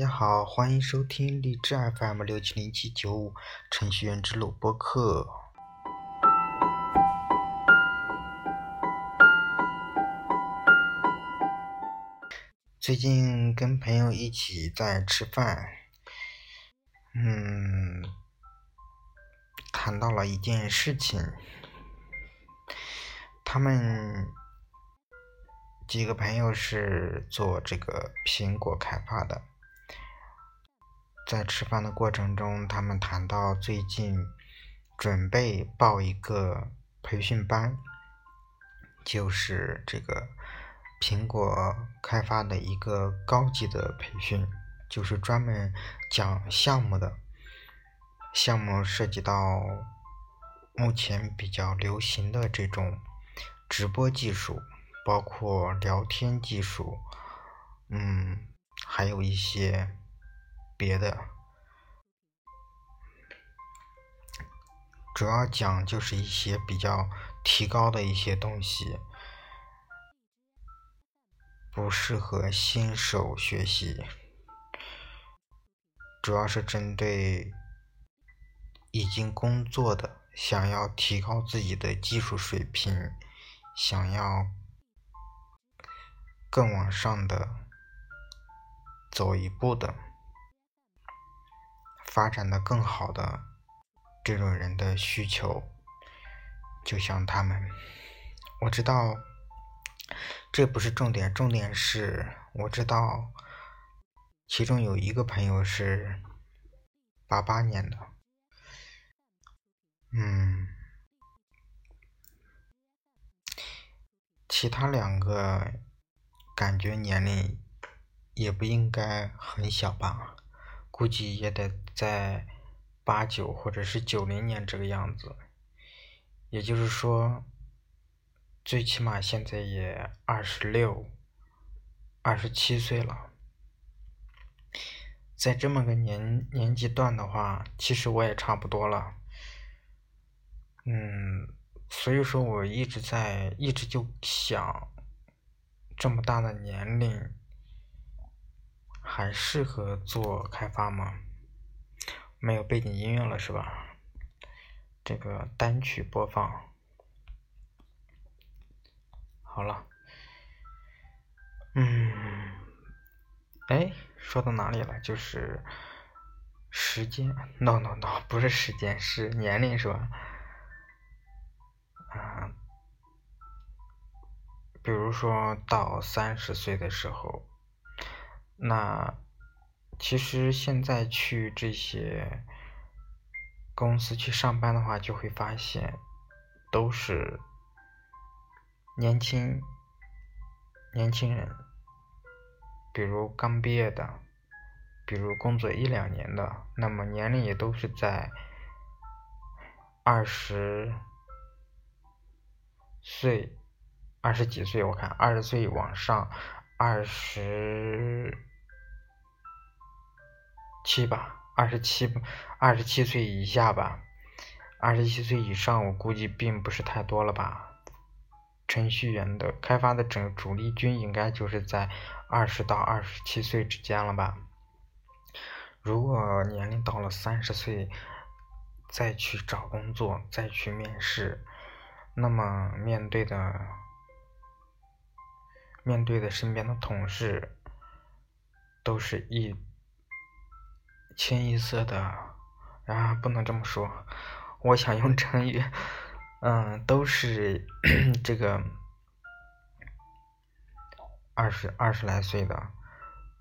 大家好，欢迎收听荔枝 FM 六七零七九五程序员之路播客。最近跟朋友一起在吃饭，嗯，谈到了一件事情，他们几个朋友是做这个苹果开发的。在吃饭的过程中，他们谈到最近准备报一个培训班，就是这个苹果开发的一个高级的培训，就是专门讲项目的。项目涉及到目前比较流行的这种直播技术，包括聊天技术，嗯，还有一些。别的，主要讲就是一些比较提高的一些东西，不适合新手学习，主要是针对已经工作的，想要提高自己的技术水平，想要更往上的走一步的。发展的更好的这种人的需求，就像他们，我知道这不是重点，重点是我知道其中有一个朋友是八八年的，嗯，其他两个感觉年龄也不应该很小吧。估计也得在八九或者是九零年这个样子，也就是说，最起码现在也二十六、二十七岁了。在这么个年年纪段的话，其实我也差不多了。嗯，所以说我一直在一直就想，这么大的年龄。还适合做开发吗？没有背景音乐了是吧？这个单曲播放好了。嗯，哎，说到哪里了？就是时间？No No No，不是时间，是年龄是吧？啊，比如说到三十岁的时候。那其实现在去这些公司去上班的话，就会发现都是年轻年轻人，比如刚毕业的，比如工作一两年的，那么年龄也都是在二十岁、二十几岁，我看二十岁往上，二十。七吧，二十七，二十七岁以下吧，二十七岁以上我估计并不是太多了吧。程序员的开发的整主力军应该就是在二十到二十七岁之间了吧。如果年龄到了三十岁再去找工作再去面试，那么面对的面对的身边的同事都是一。清一色的，啊，不能这么说，我想用成语，嗯，都是 这个二十二十来岁的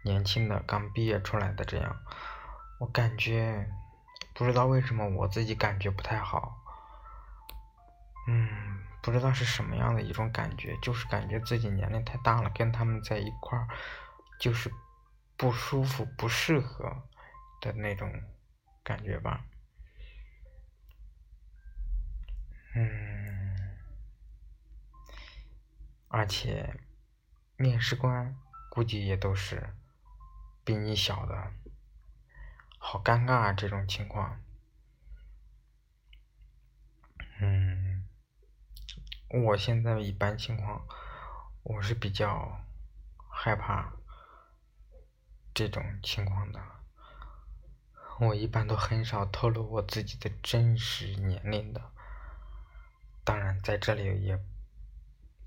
年轻的刚毕业出来的这样，我感觉不知道为什么我自己感觉不太好，嗯，不知道是什么样的一种感觉，就是感觉自己年龄太大了，跟他们在一块儿就是不舒服，不适合。的那种感觉吧，嗯，而且面试官估计也都是比你小的，好尴尬啊！这种情况，嗯，我现在一般情况，我是比较害怕。这种情况的。我一般都很少透露我自己的真实年龄的，当然在这里也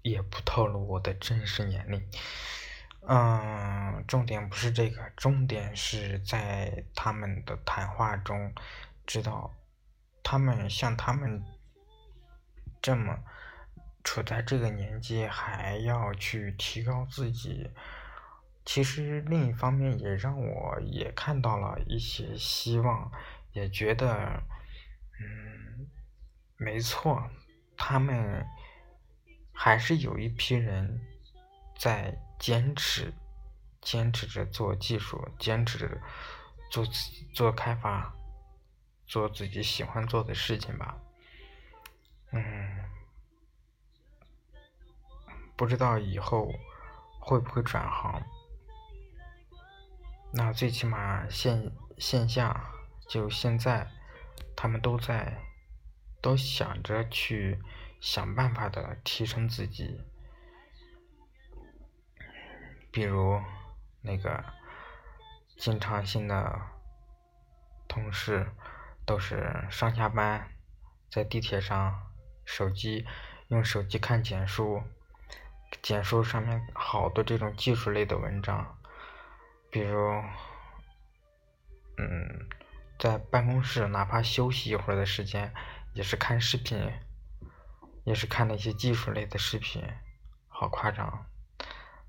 也不透露我的真实年龄。嗯，重点不是这个，重点是在他们的谈话中，知道他们像他们这么处在这个年纪，还要去提高自己。其实另一方面也让我也看到了一些希望，也觉得，嗯，没错，他们还是有一批人在。坚持，坚持着做技术，坚持着做自己做开发，做自己喜欢做的事情吧。嗯，不知道以后会不会转行。那最起码线线下就现在，他们都在都想着去想办法的提升自己。比如，那个经常性的同事，都是上下班在地铁上，手机用手机看简书，简书上面好多这种技术类的文章，比如，嗯，在办公室哪怕休息一会儿的时间，也是看视频，也是看那些技术类的视频，好夸张。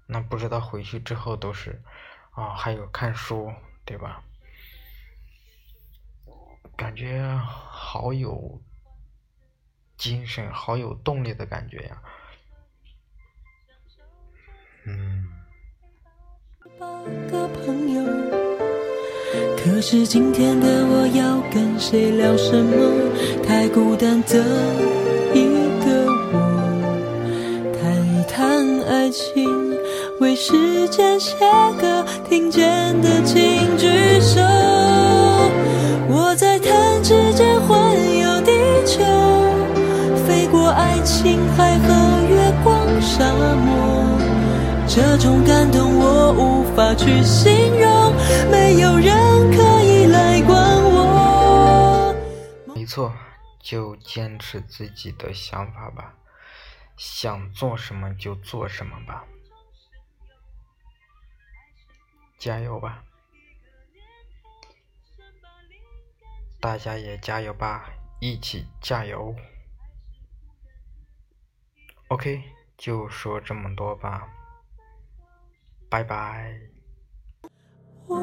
那不知道回去之后都是，啊，还有看书，对吧？感觉好有精神，好有动力的感觉呀。个朋友可是今天的我要跟谁聊什么？太孤单的一个我，谈一谈爱情。为时间写歌听见的请举手。我在弹指间环游地球，飞过爱琴海和月光沙漠。这种感动去形容，没有人可以来管我。没错，就坚持自己的想法吧，想做什么就做什么吧。加油吧！大家也加油吧，一起加油！OK，就说这么多吧，拜拜。我